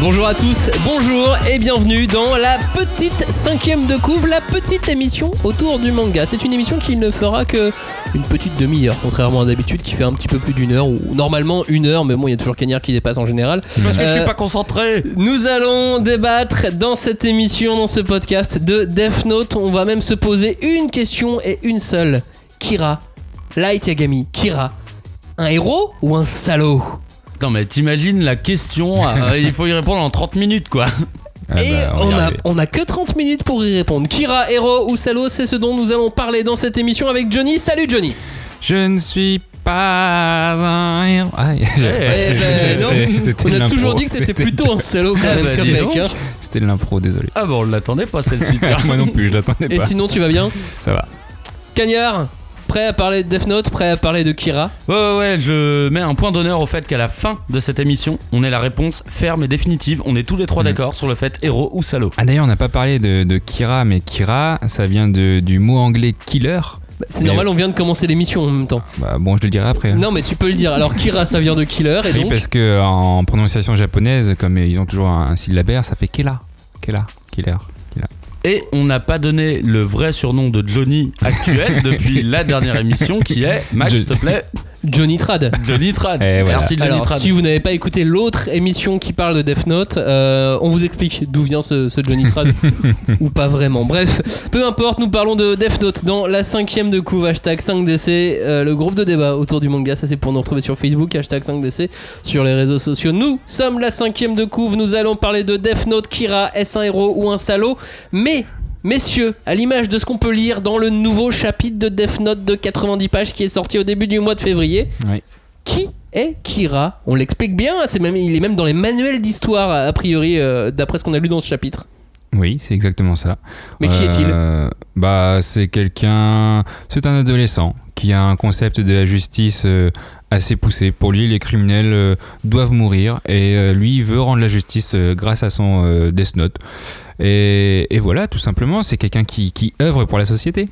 Bonjour à tous, bonjour et bienvenue dans la petite cinquième de couvre, la petite émission autour du manga. C'est une émission qui ne fera que une petite demi-heure, contrairement à d'habitude qui fait un petit peu plus d'une heure, ou normalement une heure, mais bon, il y a toujours Cagnard qui dépasse en général. Parce que je Euh, suis pas concentré. Nous allons débattre dans cette émission, dans ce podcast de Death Note. On va même se poser une question et une seule. Kira, Light Yagami, Kira, un héros ou un salaud Non mais t'imagines la question, euh, il faut y répondre en 30 minutes quoi. Ah Et bah, on, y a, on a que 30 minutes pour y répondre. Kira, héros ou salaud, c'est ce dont nous allons parler dans cette émission avec Johnny. Salut Johnny Je ne suis pas un héros. Ah, Eh c'était- ben, c'était- On a toujours dit que c'était plutôt un salaud quand Ah même bah, mec. hein. C'était de l'impro, désolé. Ah bon on l'attendait pas celle-ci. Moi non plus, je l'attendais Et pas. sinon tu vas bien Ça va. Cagnard, prêt à parler de Death Note, prêt à parler de Kira Ouais ouais ouais, je mets un point d'honneur au fait qu'à la fin de cette émission, on ait la réponse ferme et définitive. On est tous les trois Mhm. d'accord sur le fait héros ou salaud. Ah d'ailleurs, on n'a pas parlé de, de Kira, mais Kira, ça vient de, du mot anglais killer. Bah, C'est normal, on vient de commencer l'émission en même temps. Bah, bon, je te le dirai après. hein. Non mais tu peux le dire. Alors Kira ça vient de killer et Oui, donc parce que en prononciation japonaise, comme ils ont toujours un, un syllabaire, ça fait Kela. Kela. Killer. Et on n'a pas donné le vrai surnom de Johnny actuel depuis la dernière émission qui est Max s'il te plaît Johnny Trad. Johnny Trad. Eh, voilà. Merci Johnny Alors, Trad. si vous n'avez pas écouté l'autre émission qui parle de Death Note, euh, on vous explique d'où vient ce, ce Johnny Trad ou pas vraiment. Bref, peu importe, nous parlons de Death Note dans la cinquième de couve, hashtag 5DC, euh, le groupe de débat autour du manga. Ça, c'est pour nous retrouver sur Facebook, hashtag 5DC, sur les réseaux sociaux. Nous sommes la cinquième de couve, nous allons parler de Death Note, Kira, est-ce un héros ou un salaud? Mais. Messieurs, à l'image de ce qu'on peut lire dans le nouveau chapitre de Death Note de 90 pages qui est sorti au début du mois de février, Oui. qui est Kira? On l'explique bien, c'est même, il est même dans les manuels d'histoire, a priori, euh, d'après ce qu'on a lu dans ce chapitre. Oui, c'est exactement ça. Mais qui est-il? Euh, Bah, c'est quelqu'un. C'est un adolescent qui a un concept de la justice euh, assez poussé. Pour lui, les criminels euh, doivent mourir et lui il veut rendre la justice grâce à son Death Note. Et, voilà, tout simplement, c'est quelqu'un qui, œuvre pour la société.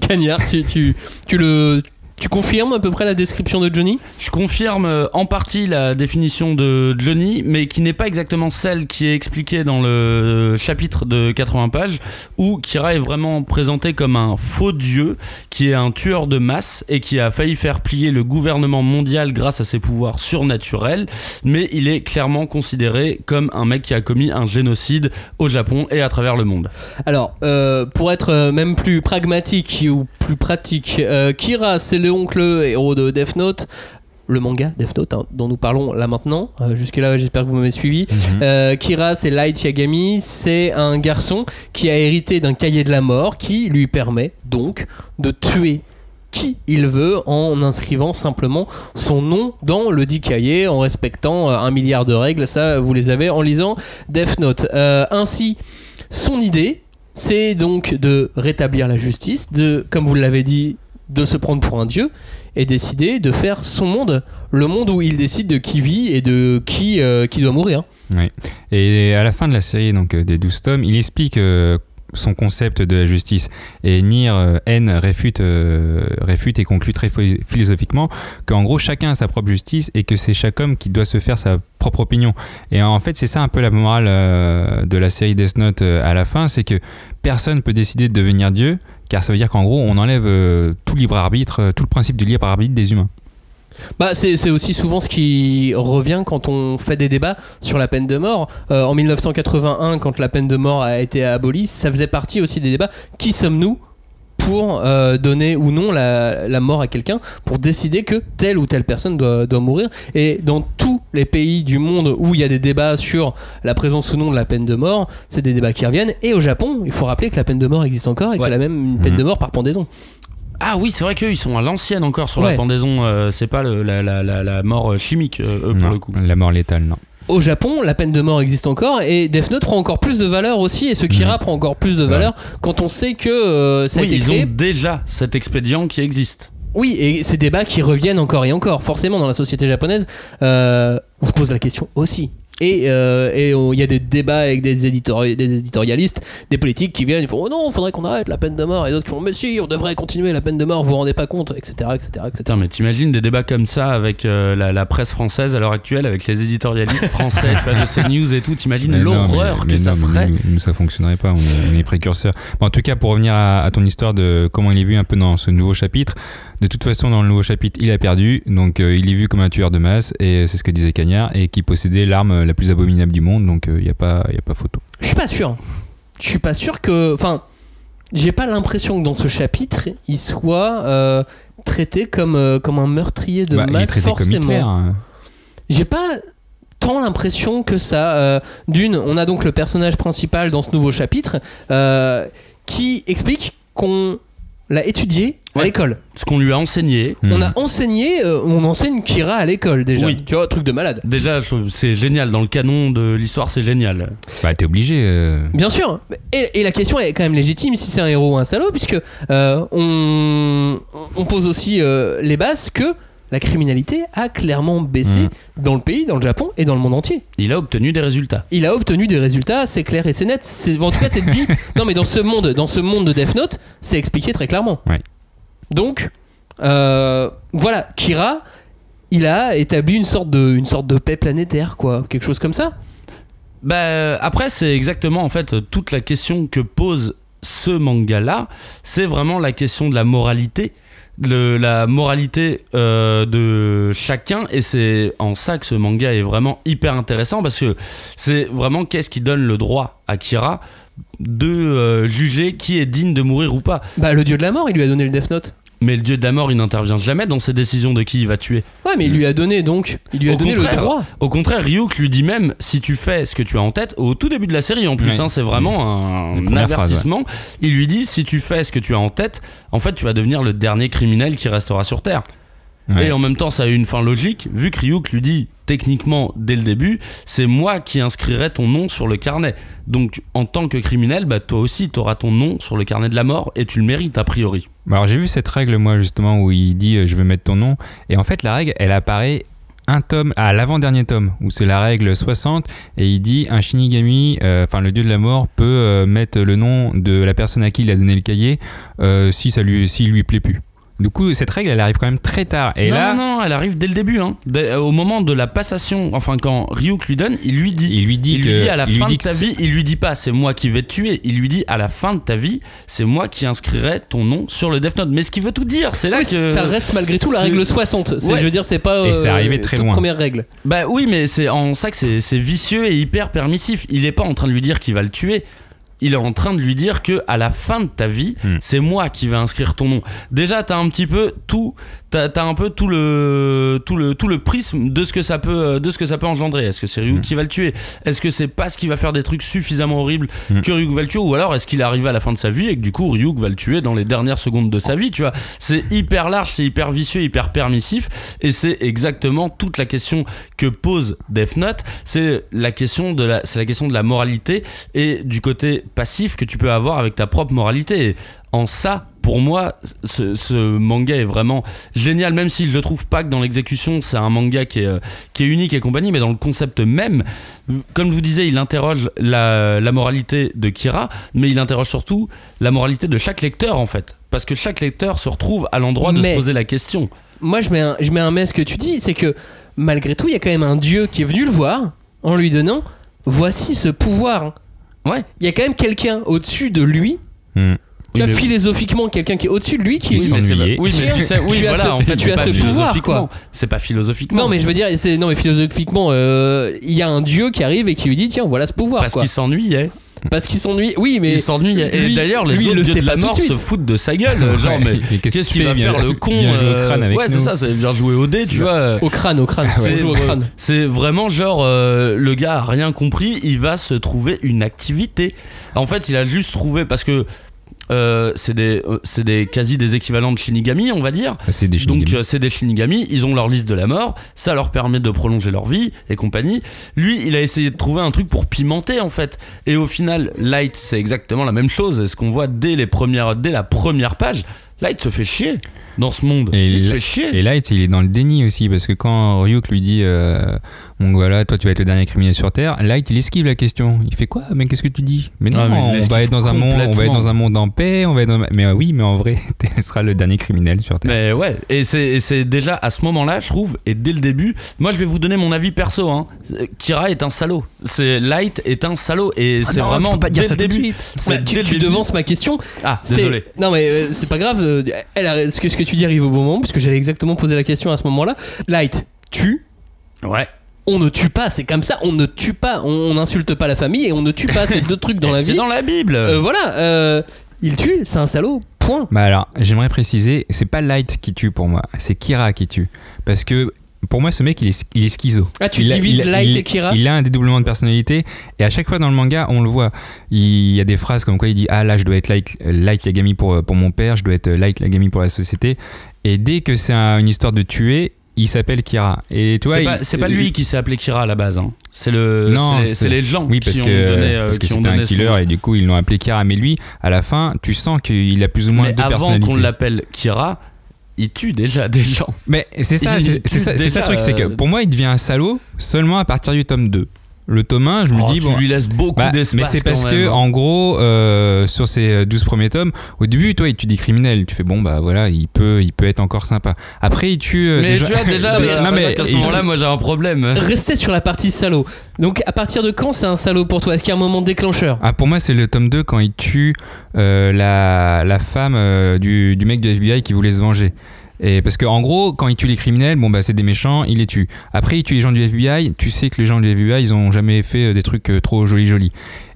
Cagnard, tu le. Tu confirmes à peu près la description de Johnny? Je confirme euh, en partie la définition de Johnny, mais qui n'est pas exactement celle qui est expliquée dans le chapitre de 80 pages, où Kira est vraiment présenté comme un faux dieu, qui est un tueur de masse et qui a failli faire plier le gouvernement mondial grâce à ses pouvoirs surnaturels, mais il est clairement considéré comme un mec qui a commis un génocide au Japon et à travers le monde. Alors, euh, pour être euh, même plus pragmatique ou plus pratique, euh, Kira, c'est le oncle héros de Death Note. Le manga Death Note, hein, dont nous parlons là maintenant. Euh, Jusque-là, j'espère que vous m'avez suivi. Euh, Kira, c'est Light Yagami. C'est un garçon qui a hérité d'un cahier de la mort qui lui permet donc de tuer qui il veut en inscrivant simplement son nom dans le dit cahier en respectant euh, un milliard de règles. Ça, vous les avez en lisant Death Note. Euh, ainsi, son idée, c'est donc de rétablir la justice, de, comme vous l'avez dit, de se prendre pour un dieu et décider de faire son monde, le monde où il décide de qui vit et de qui, euh, qui doit mourir. Et à la fin de la série donc euh, des 12 tomes, il explique euh, son concept de la justice. Et Nier euh, N réfute, réfute et conclut très phi- philosophiquement qu'en gros chacun a sa propre justice et que c'est chaque homme qui doit se faire sa propre opinion. Et en fait c'est ça un peu la morale de la série Death Note à la fin, c'est que personne peut décider de devenir Dieu, car ça veut dire qu'en gros on enlève euh, tout libre arbitre, euh, tout le principe du libre arbitre des humains. Bah, c'est aussi souvent ce qui revient quand on fait des débats sur la peine de mort. Euh, en 1981, quand la peine de mort a été abolie, ça faisait partie aussi des débats. Qui sommes-nous pour euh, donner ou non la, la mort à quelqu'un, pour décider que telle ou telle personne doit, doit mourir. Et dans tous les pays du monde où il y a des débats sur la présence ou non de la peine de mort, c'est des débats qui reviennent. Et au Japon, il faut rappeler que la peine de mort existe encore et que Ouais. c'est la même une peine Mhm. de mort par pendaison. Ah oui, c'est vrai qu'eux, ils sont à l'ancienne encore sur Ouais. la pendaison. euh, c'est pas le- la, la- la- la mort euh, chimique, euh, eux, pour Non, le coup. La mort létale, non. Au Japon, la peine de mort existe encore et Death Note prend encore plus de valeur aussi et ce Kira Mhm. prend encore plus de valeur quand on sait que euh, ça a Oui, été ils créé. ont déjà cet expédient qui existe. Oui, et ces débats qui reviennent encore et encore. Forcément, dans la société japonaise, euh, on se pose la question aussi. Et euh, et on- il y a des débats avec des, éditori- des éditorialistes, des politiques qui viennent, ils font oh non, faudrait qu'on arrête la peine de mort, et d'autres qui font mais si, on devrait continuer la peine de mort, vous vous rendez pas compte, etc. etc., etc. Putain, mais t'imagines des débats comme ça avec euh, la, la presse française à l'heure actuelle, avec les éditorialistes français, tu vois, de ces news et tout. T'imagines Mais l'horreur mais- que mais ça non, mais serait Nous, nous, ça fonctionnerait pas, on est, on est précurseurs. Bon, en tout cas, pour revenir à, à ton histoire de comment il est vu un peu dans ce nouveau chapitre, de toute façon, dans le nouveau chapitre, il a perdu, donc euh, il est vu comme un tueur de masse, et c'est ce que disait Cagnard, et qui possédait l'arme la plus abominable du monde, donc il n'y a, pas- y a pas photo. Je suis pas sûr. Je suis pas sûr que. Enfin, j'ai pas l'impression que dans ce chapitre, il soit euh, traité comme, euh, comme un meurtrier de Bah, il est masse, traité comme forcément. Hitler. hein. J'ai pas tant l'impression que ça. euh, D'une, on a donc le personnage principal dans ce nouveau chapitre euh, qui explique qu'on l'a étudié à Ouais. l'école. Ce qu'on lui a enseigné. On Hmm. a enseigné, euh, on enseigne Kira à l'école déjà. Oui. Tu vois, truc de malade. Déjà, c'est génial. Dans le canon de l'histoire, c'est génial. Bah, t'es obligé. euh, Bien sûr. Et, et la question est quand même légitime si c'est un héros ou un salaud, puisque euh, on, on pose aussi euh, les bases que la criminalité a clairement baissé Mm. dans le pays, dans le Japon et dans le monde entier. Il a obtenu des résultats. Il a obtenu des résultats, c'est clair et c'est net. C'est- En tout cas, c'est dit. non, mais dans ce monde, dans ce monde de Death Note, c'est expliqué très clairement. Ouais. Donc, euh, voilà, Kira, il a établi une sorte de, une sorte de paix planétaire, quoi, quelque chose comme ça. Bah, après, c'est exactement en fait toute la question que pose ce manga-là. C'est vraiment la question de la moralité. La moralité euh, de chacun et c'est en ça que ce manga est vraiment hyper intéressant parce que c'est vraiment qu'est-ce qui donne le droit à Kira de euh, juger qui est digne de mourir ou pas Bah, le dieu de la mort, il lui a donné le Death Note. Mais le dieu de la mort il n'intervient jamais dans ses décisions de qui il va tuer Ouais, mais il lui a donné donc, il lui a Au donné le contraire. droit. Au contraire, Ryuk lui dit même si tu fais ce que tu as en tête, au tout début de la série en plus, Ouais. hein, c'est vraiment un, première phrase, avertissement. Il lui dit si tu fais ce que tu as en tête, en fait tu vas devenir le dernier criminel qui restera sur Terre. ouais. Et en même temps, ça a une fin logique, vu que Ryuk lui dit techniquement dès le début, c'est moi qui inscrirai ton nom sur le carnet. Donc en tant que criminel, bah, toi aussi tu auras ton nom sur le carnet de la mort et tu le mérites a priori. Alors j'ai vu cette règle moi justement où il dit euh, je veux mettre ton nom et en fait la règle elle apparaît un tome à l'avant-dernier tome où c'est la règle 60 et il dit un Shinigami euh, enfin le dieu de la mort peut euh, mettre le nom de la personne à qui il a donné le cahier si ça lui s'il lui plaît plus. Du coup cette règle elle arrive quand même très tard et non, là non, non, elle arrive dès le début. Hein. Dès- au moment de la passation, enfin quand Ryuk lui donne, il lui dit il lui dit il que lui dit à la fin dit de ta c'est- vie, il lui dit pas c'est moi qui vais te tuer, il lui dit à la fin de ta vie, c'est moi qui inscrirai ton nom sur le Death Note. Mais ce qui veut tout dire, c'est là Oui, que Ça reste malgré tout la règle 60. C'est- Ouais. Je veux dire, c'est pas Et c'est euh, arrivé très toute loin. première règle. Bah oui, mais c'est en ça que c'est c'est vicieux et hyper permissif. Il est pas en train de lui dire qu'il va le tuer. Il est en train de lui dire que à la fin de ta vie, Hmm. c'est moi qui vais inscrire ton nom. Déjà, t'as un petit peu tout, t'as as un peu tout le tout le tout le prisme de ce que ça peut de ce que ça peut engendrer. Est-ce que c'est Ryuk Hmm. qui va le tuer? Est-ce que c'est parce qu'il va faire des trucs suffisamment horribles Hmm. que Ryuk va le tuer? Ou alors est-ce qu'il est arrivé à la fin de sa vie et que du coup Ryuk va le tuer dans les dernières secondes de sa vie Tu vois, c'est hyper large, c'est hyper vicieux, hyper permissif, et c'est exactement toute la question que pose Death Note. C'est la question de la, c'est la question de la moralité et du côté passif que tu peux avoir avec ta propre moralité. Et en ça, pour moi, ce, ce manga est vraiment génial, même si je ne trouve pas que dans l'exécution, c'est un manga qui est, euh, qui est unique et compagnie, mais dans le concept même, comme je vous disais, il interroge la, la moralité de Kira, mais il interroge surtout la moralité de chaque lecteur, en fait. Parce que chaque lecteur se retrouve à l'endroit de Mais- se poser la question. Moi, je mets un, je mets un mais à ce que tu dis, c'est que malgré tout, il y a quand même un dieu qui est venu le voir en lui donnant voici ce pouvoir. Ouais. Il y a quand même quelqu'un au-dessus de lui. Hmm. Tu mais- philosophiquement, quelqu'un qui est au-dessus de lui qui. C'est- s'ennuyait. oui, mais tu sais, oui, Tu as voilà, ce- en fait, tu c'est as pas ce pouvoir, quoi. C'est pas philosophiquement. Non, mais je veux dire, c'est non, mais philosophiquement, euh, il y a un dieu qui arrive et qui lui dit tiens, voilà ce pouvoir. Parce quoi. qu'il s'ennuyait. Parce qu'il s'ennuie. Oui, mais Il s'ennuyait. Et lui- d'ailleurs, les lui, autres le dieux de la mort se foutent de sa gueule. Genre, Ouais. mais Mais qu'est-ce qu'est-ce qu'il va fait faire le con viens jouer au crâne euh, avec Ouais, c'est ça, ça vient jouer au dé, tu vois. au crâne, au crâne. C'est c'est vraiment genre euh, le gars a rien compris, il va se trouver une activité. En fait, il a juste trouvé parce que euh, c'est des, euh, des quasi des équivalents de Shinigami, on va dire. C'est des Donc euh, c'est des Shinigami, ils ont leur liste de la mort, ça leur permet de prolonger leur vie et compagnie. Lui, il a essayé de trouver un truc pour pimenter en fait. Et au final, Light, c'est exactement la même chose. Et ce qu'on voit dès les premières, dès la première page, Light se fait chier dans ce monde. Et il se fait chier. Et Light, il est dans le déni aussi, parce que quand Ryuk lui dit euh, Bon, voilà, toi, tu vas être le dernier criminel sur Terre, Light, il esquive la question. Il fait quoi? Mais qu'est-ce que tu dis? Mais non, Ah, mais il on va être dans un monde, on va être dans un monde en paix, on va être dans... Mais euh, oui, mais en vrai, tu seras le dernier criminel sur Terre. Mais ouais, et c'est c'est déjà à ce moment-là, je trouve, et dès le début, moi je vais vous donner mon avis perso. Hein. Kira est un salaud. C'est Light est un salaud et c'est Ah non, vraiment tu peux pas dire dès ça le tout de début. suite. C'est Ouais, dès tu, le tu début. devances ma question. Ah, C'est- désolé. Non mais euh, c'est pas grave. euh, Elle a- ce que ce que tu dis arrive au bon moment puisque j'allais exactement poser la question à ce moment-là. Light tue. Ouais. On ne tue pas, c'est comme ça. On ne tue pas. On n'insulte pas la famille et on ne tue pas. C'est deux trucs dans la C'est vie. dans la Bible. Euh, voilà. euh, il tue. C'est un salaud. Point. Bah alors, j'aimerais préciser, c'est pas Light qui tue pour moi, c'est Kira qui tue. Parce que pour moi, ce mec, il est, il est schizo. Ah, tu Il a- divises a- Light il- et Kira Il a un dédoublement de personnalité et à chaque fois dans le manga, on le voit. Il y a des phrases comme quoi il dit Ah là, je dois être Light, Light Yagami pour, pour mon père, je dois être Light Yagami pour la société. Et dès que c'est un- une histoire de tuer, il s'appelle Kira. Et tu vois, c'est il- pas, c'est pas lui qui s'est appelé Kira à la base. hein. C'est le, Non, c'est les- c'est- c'est les gens Oui, parce qui que, ont donné, euh, parce que qui ont un killer et du coup ils l'ont appelé Kira. Mais lui, à la fin, tu sens qu'il a plus ou moins Mais deux avant personnalités. qu'on l'appelle Kira, il tue déjà des gens. Mais c'est ça, c'est ça, ça le truc, c'est que euh, pour moi, il devient un salaud seulement à partir du tome 2. Le tome 1, je me Oh, dis, tu bon. lui laisses beaucoup bah, d'espace. mais c'est parce quand que, même, hein. en gros, euh, sur ces 12 premiers tomes, au début, toi, il tue des criminels. Tu fais, bon, bah voilà, il peut, il peut être encore sympa. Après, il tue. euh, Mais des tu vois déjà, Mais- euh, non, mais à ce moment-là, moi j'ai un problème. Restez sur la partie salaud. Donc à partir de quand c'est un salaud pour toi? Est-ce qu'il y a un moment déclencheur? Ah, pour moi, c'est le tome 2 quand il tue euh, la, la femme euh, du, du mec du FBI qui voulait se venger. Et parce que en gros, quand il tue les criminels, bon bah c'est des méchants, il les tue. Après, il tue les gens du FBI. Tu sais que les gens du FBI, ils ont jamais fait euh, des trucs euh, trop jolis jolis.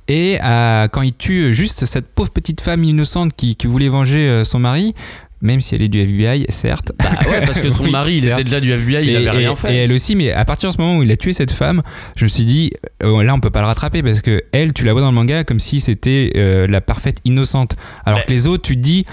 Et euh, quand il tue juste cette pauvre petite femme innocente qui, qui voulait venger euh, son mari, même si elle est du FBI, certes. Bah ouais, parce que son Oui, mari, il certes. était déjà du FBI, il et, avait rien fait. et elle aussi, mais à partir de ce moment où il a tué cette femme, je me suis dit, euh, là on peut pas le rattraper parce que elle, tu la vois dans le manga comme si c'était euh, la parfaite innocente. Alors Mais- que les autres, tu te dis,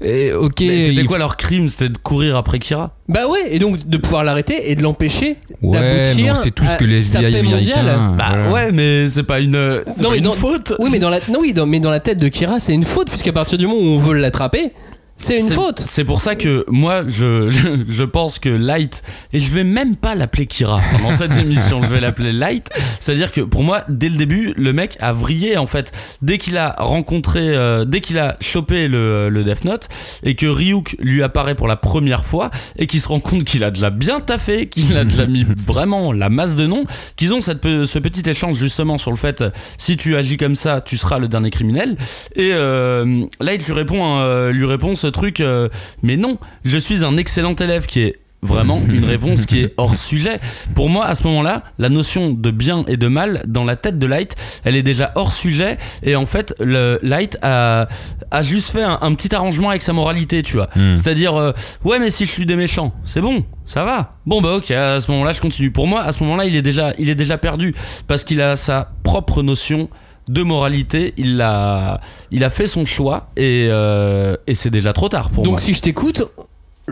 eh, ok. Mais c'était quoi leur crime? C'était de courir après Kira? Bah ouais, et donc de pouvoir l'arrêter et de l'empêcher Ouais, mais d'aboutir on sait tous à que les FBI américains. mondiale. Bah voilà. ouais, mais c'est pas une, c'est Non, pas mais une dans- faute. Oui, mais dans la, non, oui, dans, mais dans la tête de Kira, c'est une faute, puisqu'à partir du moment où on veut l'attraper, c'est une faute. C'est pour ça que moi, je, je, je pense que Light, et je vais même pas l'appeler Kira pendant cette émission, je vais l'appeler Light. C'est-à-dire que pour moi, dès le début, le mec a vrillé en fait. Dès qu'il a rencontré, euh, dès qu'il a chopé le, le Death Note, et que Ryuk lui apparaît pour la première fois, et qu'il se rend compte qu'il a de la bien taffé, qu'il a de la mis vraiment la masse de noms, qu'ils ont cette, ce petit échange justement sur le fait, si tu agis comme ça, tu seras le dernier criminel. Et euh, Light lui répond, euh, lui répond ce truc, euh, mais non, je suis un excellent élève qui est vraiment une réponse qui est hors sujet. Pour moi, à ce moment-là, la notion de bien et de mal dans la tête de Light, elle est déjà hors sujet. Et en fait, le Light a, a juste fait un, un petit arrangement avec sa moralité, tu vois. Hmm. C'est-à-dire, euh, ouais, mais si je suis des méchants, c'est bon, ça va. Bon, bah ok, à ce moment-là, je continue. Pour moi, à ce moment-là, il est déjà, il est déjà perdu parce qu'il a sa propre notion de moralité. Il a, il a fait son choix et, euh, et c'est déjà trop tard pour Donc moi. si je t'écoute,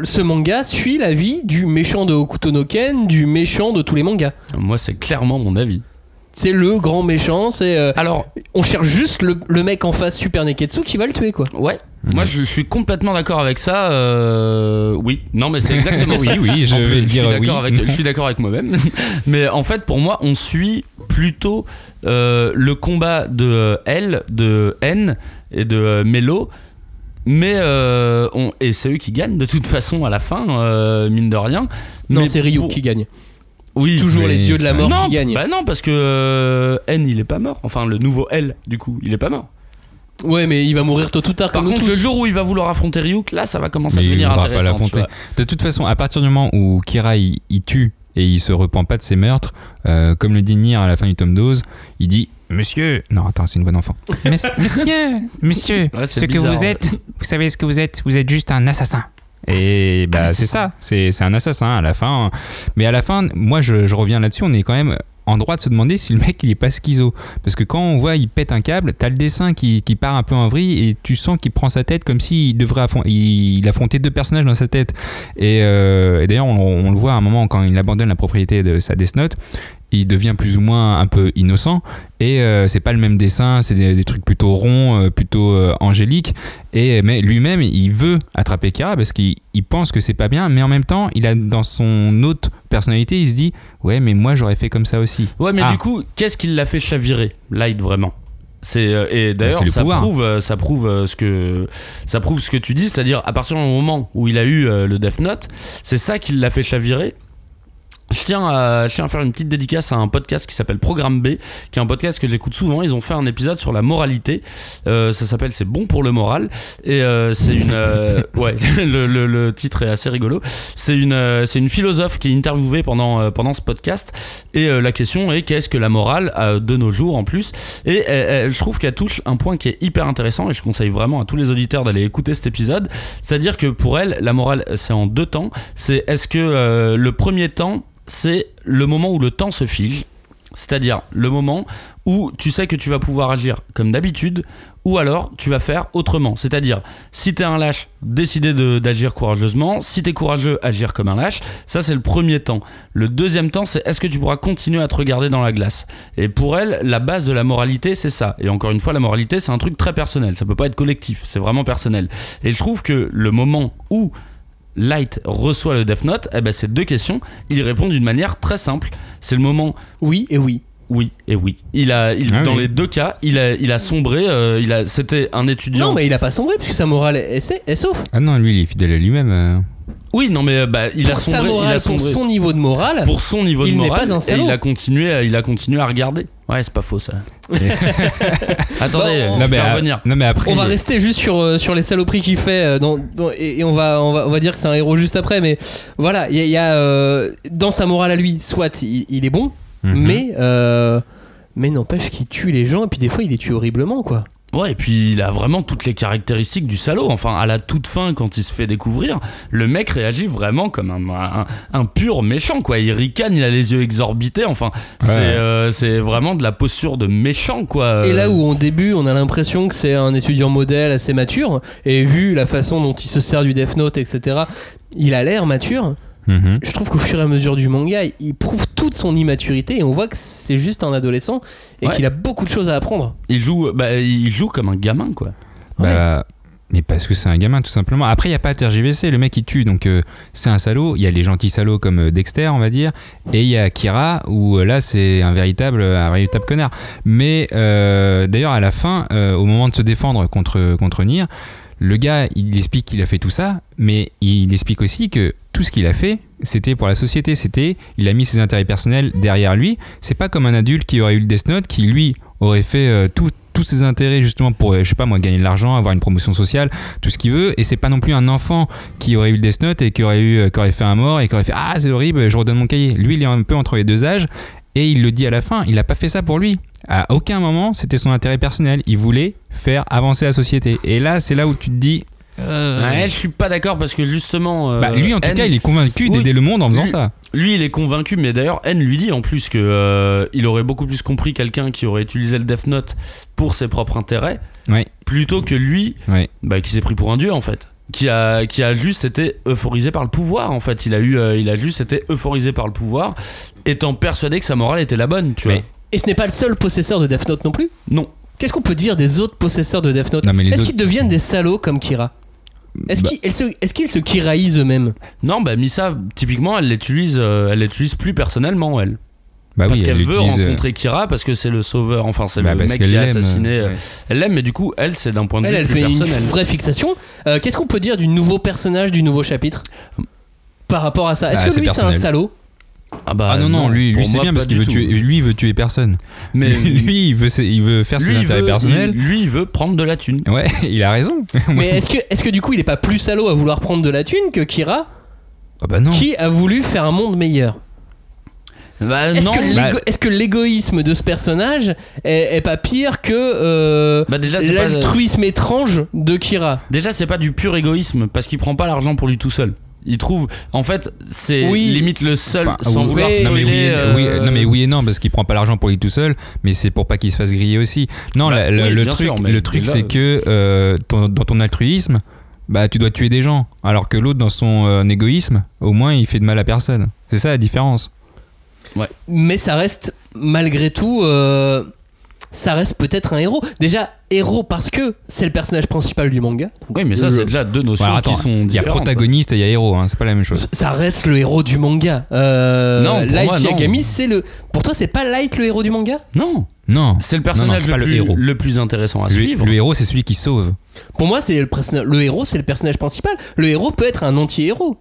ce manga suit la vie du méchant de Hokuto no Ken, du méchant de tous les mangas. Moi, c'est clairement mon avis. C'est le grand méchant, c'est... euh, Alors, on cherche juste le, le mec en face Super Neketsu qui va le tuer, quoi. ouais. Moi, je, je suis complètement d'accord avec ça. euh, oui, non, mais c'est exactement Oui, ça. oui, je En plus, vais le dire suis d'accord oui. avec, je suis d'accord avec moi-même. Mais en fait, pour moi, on suit plutôt euh, le combat de euh, L, de N et de Melo. Mais euh, on, et c'est eux qui gagnent de toute façon à la fin, euh, mine de rien. Non, Mais c'est Ryu pour- qui gagne. Oui, Toujours oui, les dieux de la mort non, qui gagnent. Bah non, parce que euh, N il est pas mort. Enfin, le nouveau L, du coup, il est pas mort. Ouais, mais il va mourir tôt ou tard Par comme contre, le jour où il va vouloir affronter Ryuk, là, ça va commencer Mais à devenir intéressant. tu l'affronter. vois. De toute façon, à partir du moment où Kira il, il tue et il se repent pas de ses meurtres, euh, comme le dit Nier à la fin du tome 12, il dit Monsieur. Non, attends, c'est une voix d'enfant. Monsieur, monsieur, Ouais, ce que vous ouais. êtes, vous savez ce que vous êtes Vous êtes juste un assassin. Et bah Ah, c'est c'est ça, c'est c'est un assassin à la fin. Mais à la fin, moi je, je reviens là-dessus, on est quand même en droit de se demander si le mec il est pas schizo. Parce que quand on voit il pète un câble, t'as le dessin qui, qui part un peu en vrille et tu sens qu'il prend sa tête comme s'il devrait affron- il, il affrontait deux personnages dans sa tête. Et, euh, et d'ailleurs, on, on le voit à un moment quand il abandonne la propriété de sa Death Note, il devient plus ou moins un peu innocent et euh, c'est pas le même dessin, c'est des, des trucs plutôt ronds, euh, plutôt euh, angéliques. Et mais lui-même, il veut attraper Kira parce qu'il il pense que c'est pas bien, mais en même temps, il a dans son autre personnalité, il se dit ouais, mais moi j'aurais fait comme ça aussi. Ouais, mais Ah. du coup, qu'est-ce qui l'a fait chavirer, Light, vraiment? C'est et d'ailleurs le ça pouvoir. prouve ça prouve ce que ça prouve ce que tu dis c'est-à-dire à partir du moment où il a eu le Death Note c'est ça qui l'a fait chavirer? Je tiens, à, faire une petite dédicace à un podcast qui s'appelle Programme B, qui est un podcast que j'écoute souvent. Ils ont fait un épisode sur la moralité. Euh, ça s'appelle C'est bon pour le moral. Et euh, c'est une. euh, ouais, le, titre est assez rigolo. C'est une, c'est une philosophe qui est interviewée pendant, pendant ce podcast. Et la question est qu'est-ce que la morale de nos jours en plus? Et je trouve qu'elle touche un point qui est hyper intéressant. Et je conseille vraiment à tous les auditeurs d'aller écouter cet épisode. C'est-à-dire que pour elle, la morale, c'est en deux temps. C'est est-ce que le premier temps, c'est le moment où le temps se fige, c'est-à-dire le moment où tu sais que tu vas pouvoir agir comme d'habitude, ou alors tu vas faire autrement. C'est-à-dire, si t'es un lâche, décider de- d'agir courageusement, si t'es courageux, agir comme un lâche, ça c'est le premier temps. Le deuxième temps, c'est est-ce que tu pourras continuer à te regarder dans la glace? Et pour elle, la base de la moralité, c'est ça. Et encore une fois, la moralité, c'est un truc très personnel, ça peut pas être collectif, c'est vraiment personnel. Et je trouve que le moment où Light reçoit le Death Note, eh ben, ces deux questions, il répond d'une manière très simple. C'est le moment Oui et oui. oui et oui. Il a, il, Ah dans oui. les deux cas, il a, il a sombré. euh, il a, c'était un étudiant. Non, mais il a pas sombré puisque sa morale est, est, est sauf. Ah non, lui il est fidèle à lui-même. euh. Oui, non, mais euh, bah, il a pour sa sombré. morale, il a pour sombré. son niveau de morale. pour son niveau il de n'est morale pas un et il a continué il a continué à regarder ouais c'est pas faux ça attendez Bon, on non, mais, à- revenir non mais après. On va il- rester juste sur, euh, sur les saloperies qu'il fait euh, dans, dans- et, et on, va, on, va, on va dire que c'est un héros juste après mais voilà il y a, il y a, euh, dans sa morale à lui soit il, il est bon Mhm. mais euh, mais n'empêche qu'il tue les gens et puis des fois il les tue horriblement quoi ouais et puis il a vraiment toutes les caractéristiques du salaud. Enfin à la toute fin quand il se fait découvrir le mec réagit vraiment comme un, un, un pur méchant quoi. Il ricane il a les yeux exorbités. Enfin c'est euh, c'est vraiment de la posture de méchant quoi. Et là où au début on a l'impression que c'est un étudiant modèle assez mature et vu la façon dont il se sert du Death Note etc il a l'air mature Mhm. je trouve qu'au fur et à mesure du manga, il prouve toute son immaturité et on voit que c'est juste un adolescent et Ouais. qu'il a beaucoup de choses à apprendre. il joue bah, il joue comme un gamin quoi Bah, mais parce que c'est un gamin tout simplement. Après, il n'y a pas à tergiverser. Le mec il tue, donc euh, c'est un salaud. Il y a les gentils salauds comme euh, Dexter, on va dire. Et il y a Kira, où euh, là c'est un véritable, un véritable connard. Mais euh, d'ailleurs, à la fin, euh, au moment de se défendre contre, contre Nier, le gars il explique qu'il a fait tout ça, mais il explique aussi que tout ce qu'il a fait, c'était pour la société. C'était, il a mis ses intérêts personnels derrière lui. C'est pas comme un adulte qui aurait eu le Death Note, qui lui aurait fait euh, tous ses intérêts justement pour, euh, je sais pas moi, gagner de l'argent, avoir une promotion sociale, tout ce qu'il veut. Et c'est pas non plus un enfant qui aurait eu le Death Note et qui aurait, eu, euh, qui aurait fait un mort et qui aurait fait Ah, c'est horrible, je redonne mon cahier. Lui, il est un peu entre les deux âges et il le dit à la fin, il a pas fait ça pour lui. À aucun moment, c'était son intérêt personnel. Il voulait faire avancer la société. Et là, c'est là où tu te dis. euh, ouais je suis pas d'accord parce que justement euh, bah, lui, en tout N- cas, il est convaincu Oui. d'aider le monde en faisant Lui- ça. Lui, il est convaincu, mais d'ailleurs, N lui dit en plus que euh, il aurait beaucoup plus compris quelqu'un qui aurait utilisé le Death Note pour ses propres intérêts, Ouais. plutôt que lui, Ouais. bah, qui s'est pris pour un dieu en fait. Qui a, qui a juste été euphorisé par le pouvoir en fait. Il a, eu, euh, il a juste été euphorisé par le pouvoir, étant persuadé que sa morale était la bonne, tu Mais- vois. Et ce n'est pas le seul possesseur de Death Note non plus. Non. Qu'est-ce qu'on peut dire des autres possesseurs de Death Note Non, mais les Est-ce autres- qu'ils deviennent des salauds comme Kira Est-ce Bah. qu'ils elles se, est-ce qu'ils se kiraïsent eux-mêmes Non, bah Misa, typiquement, elle l'utilise, euh, elle l'utilise plus personnellement, elle. Bah parce oui, qu'elle elle veut utilise, euh, rencontrer Kira, parce que c'est le sauveur, enfin c'est bah, le parce mec qu'elle qui a l'aime, assassiné. euh, euh, ouais. Elle l'aime, mais du coup, elle, c'est d'un point de Elle, vue elle plus fait personnel. une vraie fixation. Euh, Qu'est-ce qu'on peut dire du nouveau personnage du nouveau chapitre par rapport à ça? Est-ce Bah, que c'est lui c'est un personnel. salaud? Ah, bah, Ah non, non, lui, c'est bien parce qu'il veut tout. tuer, lui, il veut tuer personne. Mais lui, il veut, il veut faire ses intérêts veut, personnels. il- lui, il veut prendre de la thune. Ouais, il a raison. Mais est-ce que, est que du coup il est pas plus salaud à vouloir prendre de la thune que Kira Ah bah non. qui a voulu faire un monde meilleur? Bah, Est-ce non, que, bah, l'égo- est-ce que l'égoïsme de ce personnage est, est pas pire que euh, bah, déjà, c'est pas, l'altruisme étrange de Kira? Déjà, c'est pas du pur égoïsme parce qu'il prend pas l'argent pour lui tout seul. Il trouve, en fait, c'est Oui. limite le seul, Enfin, sans oui, vouloir non, mais spoiler, oui, euh, oui, non mais oui et non parce qu'il prend pas l'argent pour lui tout seul mais c'est pour pas qu'il se fasse griller aussi. Non Bah, la- la- oui, le truc sûr, le truc c'est que euh, ton- dans ton altruisme bah tu dois tuer des gens alors que l'autre dans son euh, égoïsme au moins il fait de mal à personne. C'est ça la différence. Mais ça reste, malgré tout, euh, ça reste peut-être un héros. Déjà, héros parce que c'est le personnage principal du manga. Oui, mais ça, Le- c'est déjà deux notions Voilà, attends, qui sont il y a protagoniste et il y a héros hein, c'est pas la même chose Ça reste le héros du manga. Euh, Non, pour Light moi, non. Yagami, c'est le. Pour toi, c'est pas Light le héros du manga? Non, non c'est le Non, non, personnage pas le, plus, héros. le plus intéressant à le, suivre. le héros c'est celui qui sauve Pour moi, c'est le, le héros, c'est le personnage principal. Le héros peut être un anti-héros.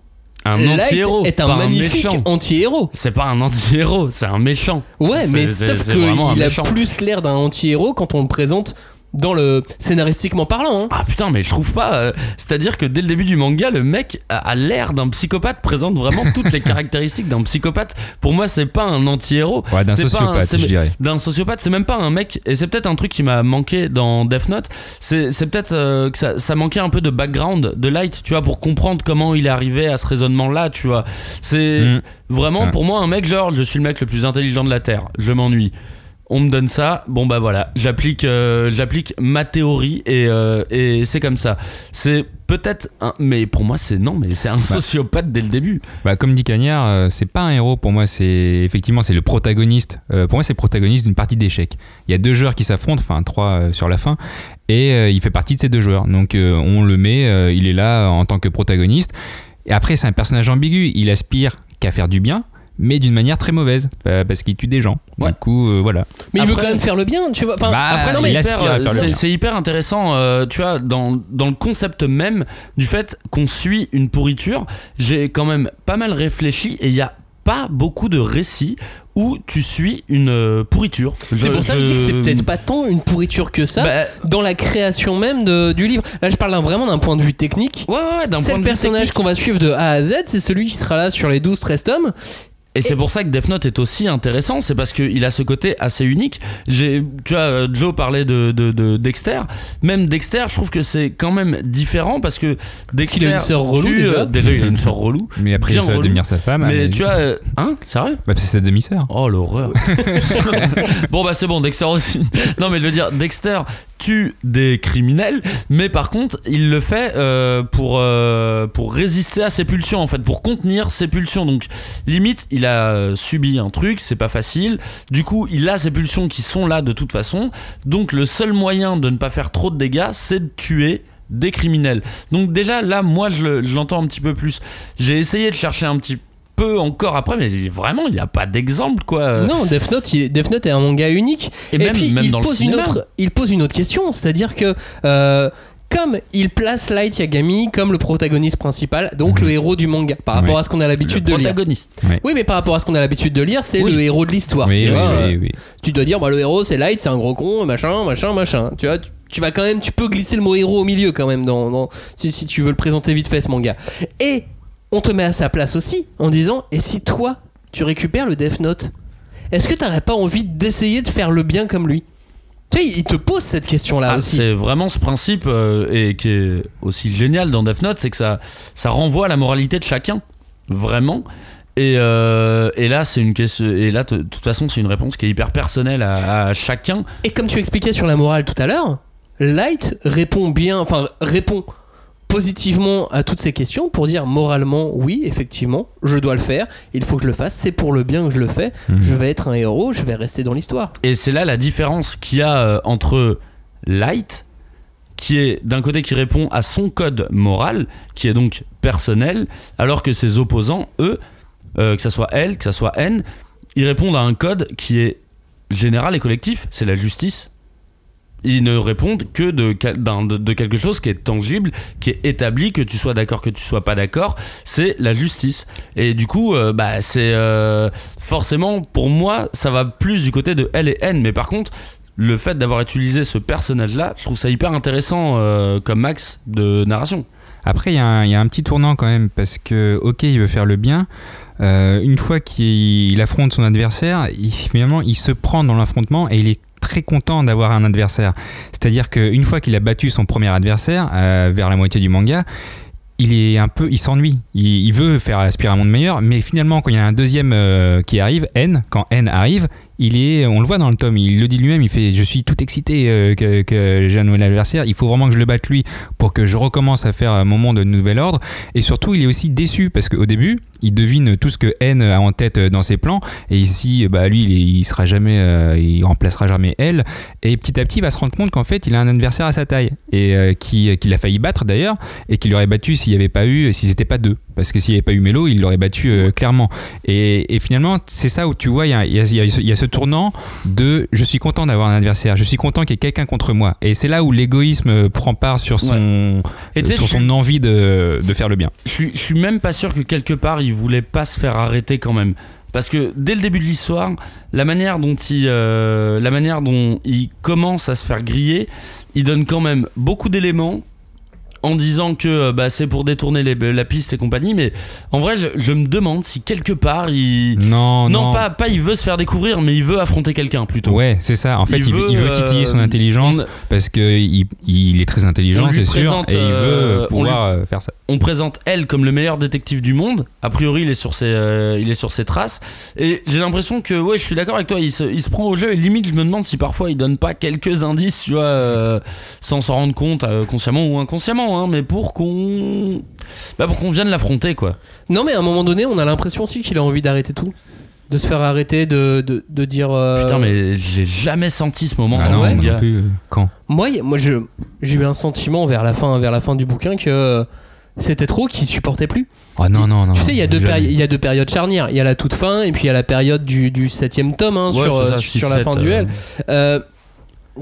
Un anti-héros, est un magnifique anti-héros. C'est pas un anti-héros, c'est un méchant. Ouais, mais sauf qu'il a plus l'air d'un anti-héros quand on le présente dans le scénaristiquement parlant. hein. Ah putain, mais je trouve pas. euh, C'est-à-dire que dès le début du manga, le mec a, a l'air d'un psychopathe, présente vraiment toutes les caractéristiques d'un psychopathe. Pour moi, c'est pas un anti-héros. ouais d'un C'est pas un- sociopathe je dirais D'un sociopathe, c'est même pas un mec, et c'est peut-être un truc qui m'a manqué dans Death Note. C'est peut-être euh, que ça, ça manquait un peu de background de Light, tu vois, pour comprendre comment il est arrivé à ce raisonnement-là, tu vois. C'est Mm. vraiment Ouais. pour moi un mec, genre, je suis le mec le plus intelligent de la Terre, je m'ennuie. On me donne ça, bon bah voilà, j'applique, euh, j'applique ma théorie et, euh, et c'est comme ça. C'est peut-être, un, mais pour moi c'est non, mais c'est un sociopathe dès le début. Bah, comme dit Cagnard, euh, c'est pas un héros pour moi, c'est effectivement c'est le protagoniste. Pour moi, c'est le protagoniste d'une partie d'échecs. Il y a deux joueurs qui s'affrontent, enfin trois sur la fin, et il fait partie de ces deux joueurs. Donc on le met, il est là en tant que protagoniste. Et après, c'est un personnage ambigu. Il aspire qu'à faire du bien, mais d'une manière très mauvaise, euh, parce qu'il tue des gens. Ouais. Du coup, euh, voilà. Mais il veut quand même faire le bien, tu vois. Enfin, Bah, Après, c'est hyper, intéressant, euh, tu vois, dans, dans le concept même du fait qu'on suit une pourriture. J'ai quand même pas mal réfléchi et il y a pas beaucoup de récits où tu suis une pourriture. c'est pour ça que je dis que c'est peut-être pas tant une pourriture que ça. Bah, dans la création même de- du livre. Là, je parle vraiment d'un point de vue technique. ouais, ouais, ouais, d'un C'est point le de vue personnage qu'on va suivre de A à Z, c'est celui qui sera là sur les 12-13 tomes. Et c'est pour ça que Death Note est aussi intéressant, c'est parce qu'il a ce côté assez unique. J'ai, tu vois, euh, Joe parlait de, de, de Dexter. Même Dexter, je trouve que c'est quand même différent parce que Dexter. qu'il a une sœur relou, tue, déjà. euh, il a une sœur relou. Mais après, ça va devenir sa femme. Mais tu vois, euh, hein, sérieux? Bah, c'est sa demi-sœur. Oh l'horreur. bon bah c'est bon, Dexter aussi. Non mais je veux dire, Dexter tue des criminels, mais par contre il le fait euh, pour, euh, pour résister à ses pulsions en fait, pour contenir ses pulsions. Donc limite il a euh, subi un truc, c'est pas facile. Du coup il a ses pulsions qui sont là de toute façon. Donc le seul moyen de ne pas faire trop de dégâts, c'est de tuer des criminels. Donc déjà là moi je le- je l'entends un petit peu plus. J'ai essayé de chercher un petit peu encore après, mais vraiment il n'y a pas d'exemple quoi. Non, Death Note, il- Death Note est un manga unique. Et même- puis, même il, dans le pose une cinéma. autre, il pose une autre question, c'est-à-dire que. euh, comme il place Light Yagami comme le protagoniste principal, donc le héros du manga, par rapport à ce qu'on a l'habitude de lire. protagoniste. Ouais. Oui, mais par rapport à ce qu'on a l'habitude de lire, c'est Oui. le héros de l'histoire. Oui, tu oui, vois, euh, oui, oui. Tu dois dire, bah, le héros c'est Light, c'est un gros con, machin, machin, machin. Tu vois, tu, tu vas quand même, tu peux glisser le mot héros au milieu quand même, dans, dans- si, si tu veux le présenter vite fait ce manga. Et on te met à sa place aussi en disant, et si toi, tu récupères le Death Note, est-ce que t'aurais pas envie d'essayer de faire le bien comme lui? Tu sais, il te pose cette question-là Ah, aussi. c'est vraiment ce principe euh, et qui est aussi génial dans Death Note, c'est que ça, ça renvoie à la moralité de chacun, vraiment. Et, euh, et là, c'est une question. Et là, de toute façon, c'est une réponse qui est hyper personnelle à, à chacun. Et comme tu expliquais sur la morale tout à l'heure, Light répond bien, enfin répond positivement à toutes ces questions pour dire moralement oui effectivement je dois le faire il faut que je le fasse c'est pour le bien que je le fais Mhm. je vais être un héros je vais rester dans l'histoire Et c'est là la différence qu'il y a euh, entre Light, qui est d'un côté qui répond à son code moral, qui est donc personnel, alors que ses opposants, eux, euh, que ça soit elle, que ça soit N, ils répondent à un code qui est général et collectif, c'est la justice. Ils ne répondent que de, de, quelque chose qui est tangible, qui est établi, que tu sois d'accord, que tu sois pas d'accord, c'est la justice. Et du coup, euh, bah, c'est euh, forcément pour moi, ça va plus du côté de L et N. Mais par contre, le fait d'avoir utilisé ce personnage-là, je trouve ça hyper intéressant euh, comme max de narration. Après, il y, a un- petit tournant quand même, parce que, ok, il veut faire le bien. une fois qu'il il affronte son adversaire, il, finalement, il se prend dans l'affrontement et il est très content d'avoir un adversaire. C'est-à-dire qu'une fois qu'il a battu son premier adversaire, euh, vers la moitié du manga, il est un peu, il s'ennuie. Il, veut faire aspirer un monde meilleur, mais finalement, quand il y a un deuxième euh, qui arrive, N, quand N arrive, il est, on le voit dans le tome, il le dit lui-même, il fait, je suis tout excité euh, que, j'ai un nouvel adversaire. Il faut vraiment que je le batte lui pour que je recommence à faire mon monde de nouvel ordre. Et surtout, il est aussi déçu parce qu'au début, il devine tout ce que N a en tête euh, dans ses plans. Et ici, bah lui, il, il sera jamais, euh, il remplacera jamais L. Et petit à petit, il va se rendre compte qu'en fait, il a un adversaire à sa taille et euh, qui, qu'il a failli battre d'ailleurs, et qu'il aurait battu s'il n'y avait pas eu, s'ils n'étaient pas deux. Parce que s'il n'y avait pas eu Melo, il l'aurait battu euh, clairement. Et, et finalement, c'est ça où tu vois, il y a, y a- il y a ce- il y a ce tournant de je suis content d'avoir un adversaire, je suis content qu'il y ait quelqu'un contre moi. Et c'est là où l'égoïsme euh, prend part sur son, Et sais, sur son suis- envie de, de faire le bien. Je suis, je suis même pas sûr que quelque part il voulait pas se faire arrêter quand même. Parce que dès le début de l'histoire, la manière dont il, euh, la manière dont il commence à se faire griller, il donne quand même beaucoup d'éléments en disant que euh, bah, c'est pour détourner les- la piste et compagnie. Mais en vrai, je, je me demande si quelque part il. Non, non. Pas, pas il veut se faire découvrir, mais il veut affronter quelqu'un plutôt. Ouais, c'est ça. En fait, il, veut, il veut titiller son euh, intelligence on- parce qu'il il est très intelligent, c'est sûr, présente, et il euh, veut on pouvoir euh, faire ça. on présente elle comme le meilleur détective du monde. A priori, il est sur ses, euh, il est sur ses traces. Et j'ai l'impression que, ouais, je suis d'accord avec toi. Il se, il se prend au jeu et limite, je me demande si parfois il donne pas quelques indices, tu vois, euh, sans s'en rendre compte, euh, consciemment ou inconsciemment, hein, mais pour qu'on, bah, pour qu'on vienne l'affronter, quoi. Non, mais à un moment donné, on a l'impression aussi qu'il a envie d'arrêter tout. De se faire arrêter, de, de, de dire. euh, Putain, mais j'ai jamais senti ce moment. Ah dans non, le moi non plus. euh, Quand Moi, y- moi je- j'ai eu un sentiment vers la fin, vers la fin du bouquin que euh, c'était trop qu'il supportait plus. Ah non, non, non. tu sais, il y, a deux jamais. péri- il y a deux périodes charnières. Il y a la toute fin et puis il y a la période du, du septième tome hein, Ouais, sur, c'est ça, euh, six, sur la sept, fin euh. du L. Euh,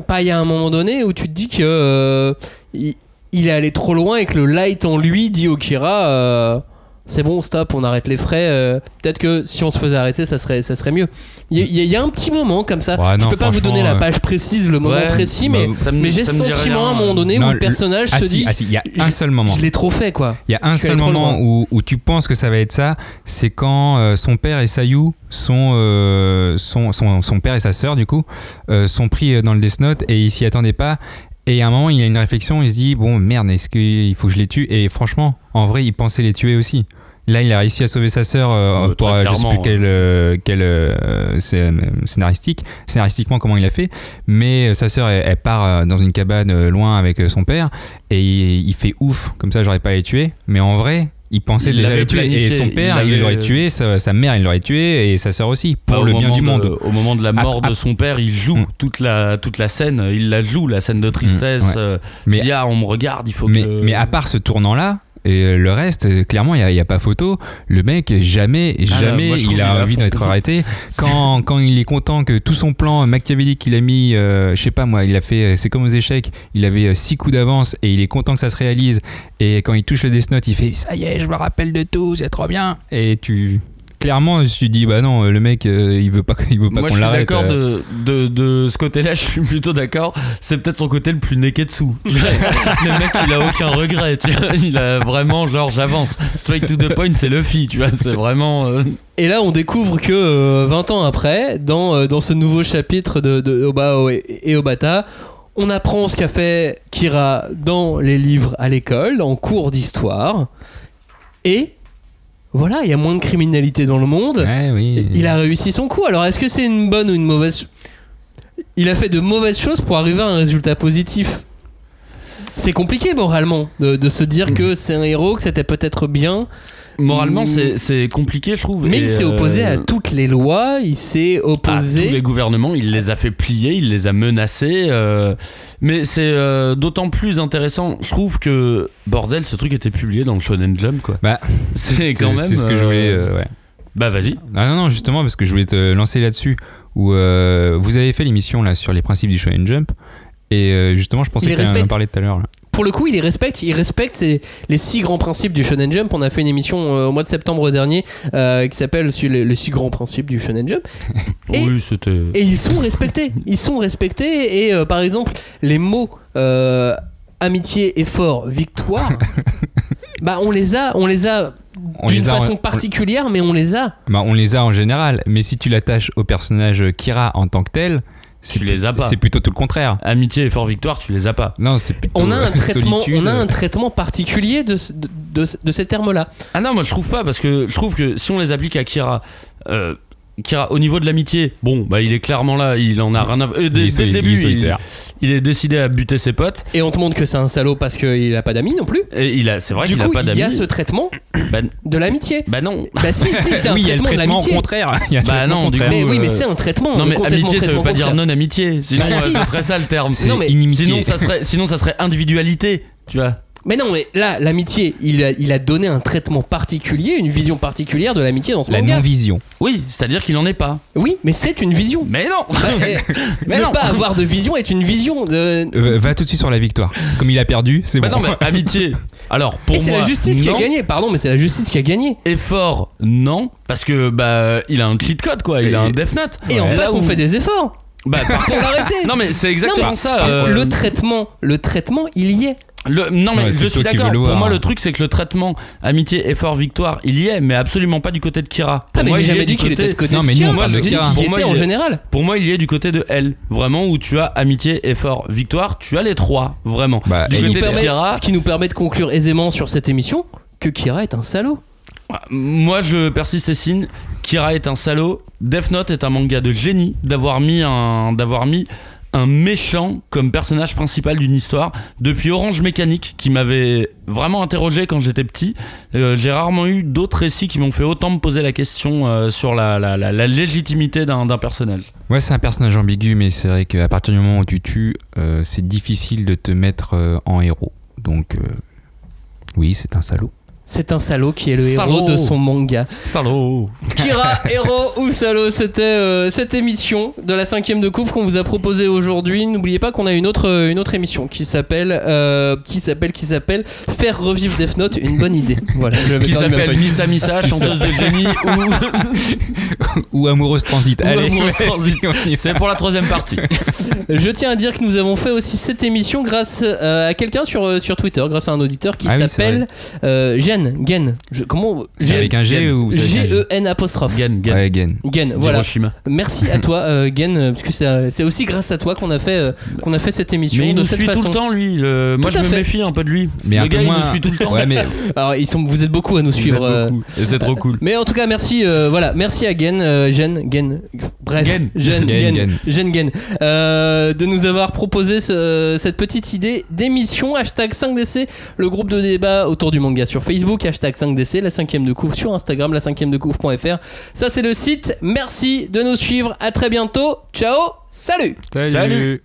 pas il y a un moment donné où tu te dis que euh, il, il est allé trop loin et que le light en lui dit au Kira euh, c'est bon stop on arrête les frais euh, peut-être que si on se faisait arrêter ça serait ça serait mieux. Il y, a- y y un petit moment comme ça. Ouais, je non, peux pas vous donner la page précise le moment Ouais, précis bah, mais, ça me- mais j'ai ce sentiment à un moment donné Non, où le- personnage ah se dit ah si, il y a un je- seul moment. je l'ai trop fait quoi. Il y a un seul moment où, où tu penses que ça va être ça, c'est quand euh, son père et Sayu sont, euh, sont- son, son père et sa sœur du coup euh, sont pris dans le Death Note et il s'y attendait pas. Et à un moment, il y a une réflexion, il se dit bon merde, est-ce qu'il faut que je les tue? Et franchement, en vrai, il pensait les tuer aussi. Là, il a réussi à sauver sa sœur euh, Ouais, pour euh, je sais plus quel, euh, quel euh, euh, scénaristique, scénaristiquement comment il a fait. Mais euh, sa sœur, elle, elle part euh, dans une cabane euh, loin avec euh, son père et il, il fait ouf, comme ça j'aurais pas à les tuer. Mais en vrai, il pensait Il déjà les tuer. planifié, Et son père, il l'aurait tué, sa, sa mère, il l'aurait tué et sa sœur aussi, pour Bah, le bien du de- monde. Au moment de la mort Ah, de son père, il joue Mm. toute, la, toute la scène, il la joue, la scène de tristesse. Mm, ouais. euh, Mais- il dit, ah, on me regarde, il faut mais, que. mais à part ce tournant-là, et euh, le reste, euh, clairement, il n'y a, il y a pas photo. Le mec, jamais, Ah, jamais, moi, il a envie d'être arrêté. Quand, quand il est content que tout son plan machiavélique qu'il a mis, euh, je sais pas moi, il a fait, euh, c'est comme aux échecs, il avait six coups d'avance et il est content que ça se réalise. Et quand il touche le Death Note, il fait ça y est, je me rappelle de tout, c'est trop bien. Et tu. Clairement, je me suis dit, bah non, le mec, euh, il veut pas, il veut pas Moi, qu'on je suis l'arrête. d'accord euh. de, de, de ce côté-là, je suis plutôt d'accord. C'est peut-être son côté le plus neketsu. le mec, il a aucun regret, tu vois. Il a vraiment, genre, j'avance. Straight to the point, c'est Luffy, tu vois. C'est vraiment. euh, Et là, on découvre que euh, 20 ans après, dans, euh, dans ce nouveau chapitre de, de Obao et, et Obata, on apprend ce qu'a fait Kira dans les livres à l'école, en cours d'histoire. Et voilà, il y a moins de criminalité dans le monde. Ouais, oui. Il a réussi son coup. Alors, est-ce que c'est une bonne ou une mauvaise Il a fait de mauvaises choses pour arriver à un résultat positif. C'est compliqué moralement de, de se dire que c'est un héros, que c'était peut-être bien. Moralement, Mm. c'est- compliqué, je trouve. Mais Et, il s'est opposé euh, à toutes les lois, il s'est à opposé. tous les gouvernements, il les a fait plier, il les a menacés. euh, mais c'est euh, d'autant plus intéressant, je trouve que bordel, ce truc était publié dans le Shonen Jump, quoi. Bah, C'est quand même. C'est ce que je voulais. ouais. Bah vas-y. Ah non, non, justement, parce que je voulais te lancer là-dessus, où euh, vous avez fait l'émission là sur les principes du Shonen Jump, et euh, justement, je pensais qu'on en parlait tout à l'heure. Pour le coup, il les respecte. Il respecte les six grands principes du Shonen Jump. On a fait une émission euh, au mois de septembre dernier euh, qui s'appelle les, les six grands principes du Shonen Jump. Et- Oui, c'était. Et ils sont respectés. Ils sont respectés. Et euh, par exemple, les mots amitié, effort, victoire, bah on les a, on les a d'une en- façon on- particulière, mais on les a. Bah, on les a en général, mais si tu l'attaches au personnage Kira en tant que tel, Tu les as pas. C'est plutôt tout le contraire. Amitié et fort victoire, tu les as pas. Non, c'est plutôt On a un euh, traitement, solitude. on a un traitement particulier de, de, de, de ces termes-là. Ah non, moi je trouve pas parce que je trouve que si on les applique à Kira. euh, Kira, au niveau de l'amitié, bon, bah il est clairement là, il en a rien à. euh, dès, Il le il début, il, il est décidé à buter ses potes. Et on te montre que c'est un salaud parce qu'il a pas d'amis non plus. Et il a, c'est vrai du qu'il coup, a pas il d'amis. y a ce traitement Bah, de l'amitié. bah non. Bah si, si, c'est un oui, il y a le traitement de au contraire. Il y a le Bah traitement non, du contraire. Mais coup, oui, mais euh, c'est un traitement. Non le mais amitié ça veut pas dire contraire. non amitié. Sinon Bah, euh, si. ça serait ça le terme. Non, mais- inimitié. Sinon ça serait, sinon ça serait individualité. Tu vois. Mais non, mais là, l'amitié, il a, il a donné un traitement particulier, une vision particulière de l'amitié dans ce La manga. non-vision. Oui, c'est-à-dire qu'il en est pas. Oui, mais c'est une vision. Mais non. Bah, eh, Mais ne non. pas avoir de vision est une vision de. Euh, va tout de suite sur la victoire. Comme il a perdu, c'est Bah bon. non mais amitié. Alors pour Et c'est moi, la justice qui a gagné, pardon, mais c'est la justice qui a gagné. Effort, non, parce que bah il a un cheat code quoi, il a un Death Note. Et en face, où- on fait des efforts Bah par pour contre, l'arrêter. non mais c'est exactement Non, mais ça. par- euh, Le traitement, le traitement, il y est. le- non mais Ouais, je suis d'accord. Pour moi le truc c'est que le traitement amitié, effort, victoire, il y est, mais absolument pas du côté de Kira. Pour Ah, mais moi, est dit du qu'il était de côté- Non, de mais nous, Kira. on parle de Kira. Pour moi, en général. Pour moi, il y est du côté de elle, vraiment où tu as amitié, effort, victoire, tu as les trois, vraiment. Bah, du Ce qui nous côté de permet- Kira, ce qui nous permet de conclure aisément sur cette émission que Kira est un salaud. Moi, je persiste et signe. Kira est un salaud. Death Note est un manga de génie d'avoir mis un, d'avoir mis un méchant comme personnage principal d'une histoire. Depuis Orange Mécanique, qui m'avait vraiment interrogé quand j'étais petit, euh, j'ai rarement eu d'autres récits qui m'ont fait autant me poser la question euh, sur la, légitimité d'un, personnage. Ouais, c'est un personnage ambigu, mais c'est vrai qu'à partir du moment où tu tues, euh, c'est difficile de te mettre en héros. Donc, oui, c'est un salaud. C'est un salaud qui est le Salaud. héros de son manga. Salaud Kira, héros ou salaud, c'était euh, cette émission de la cinquième de couvre qu'on vous a proposée aujourd'hui. N'oubliez pas qu'on a une autre, une autre émission qui s'appelle, euh, qui s'appelle, qui s'appelle Faire revivre Death Note, une bonne idée. Voilà, je vais Qui s'appelle. Missa Missa, chanteuse de génie, ou Ou amoureuse transit. Ou Allez, Amoureuse Transit. c'est pour la troisième partie. Je tiens à dire que nous avons fait aussi cette émission grâce euh, à quelqu'un sur, euh, sur Twitter, grâce à un auditeur qui Ah oui, s'appelle euh, Gen. Gen. Je- comment C'est avec un G Gen. ou c'est avec un G G-E-N apostrophe. Gan, Gan. Ouais, Gen. Gen, voilà. Hiroshima. Merci à toi, euh, Gen, euh, parce que c'est c'est aussi grâce à toi qu'on a fait euh, qu'on a fait cette émission Mais il de nous cette suit façon. tout le temps, lui. Euh, moi, Tout je à me fait. méfie un peu de lui. Mais le un gars, peu il moins. nous suit tout le temps. Ouais, mais Alors ils sont, vous êtes beaucoup à nous Vous suivre. euh. Et c'est trop cool. Mais en tout cas, merci, euh, voilà, merci à Gen, euh, Gen, Gen, bref, Gen. Gen, Gen, Gen, Gen. Gen, Gen, euh, de nous avoir proposé ce- cette petite idée d'émission. Hashtag 5DC, le groupe de débat autour du manga sur Facebook. Hashtag 5DC, la cinquième de couvre sur Instagram, la cinquième de couvre.fr. Ça, c'est le site. Merci de nous suivre. À très bientôt. Ciao. Salut. Salut.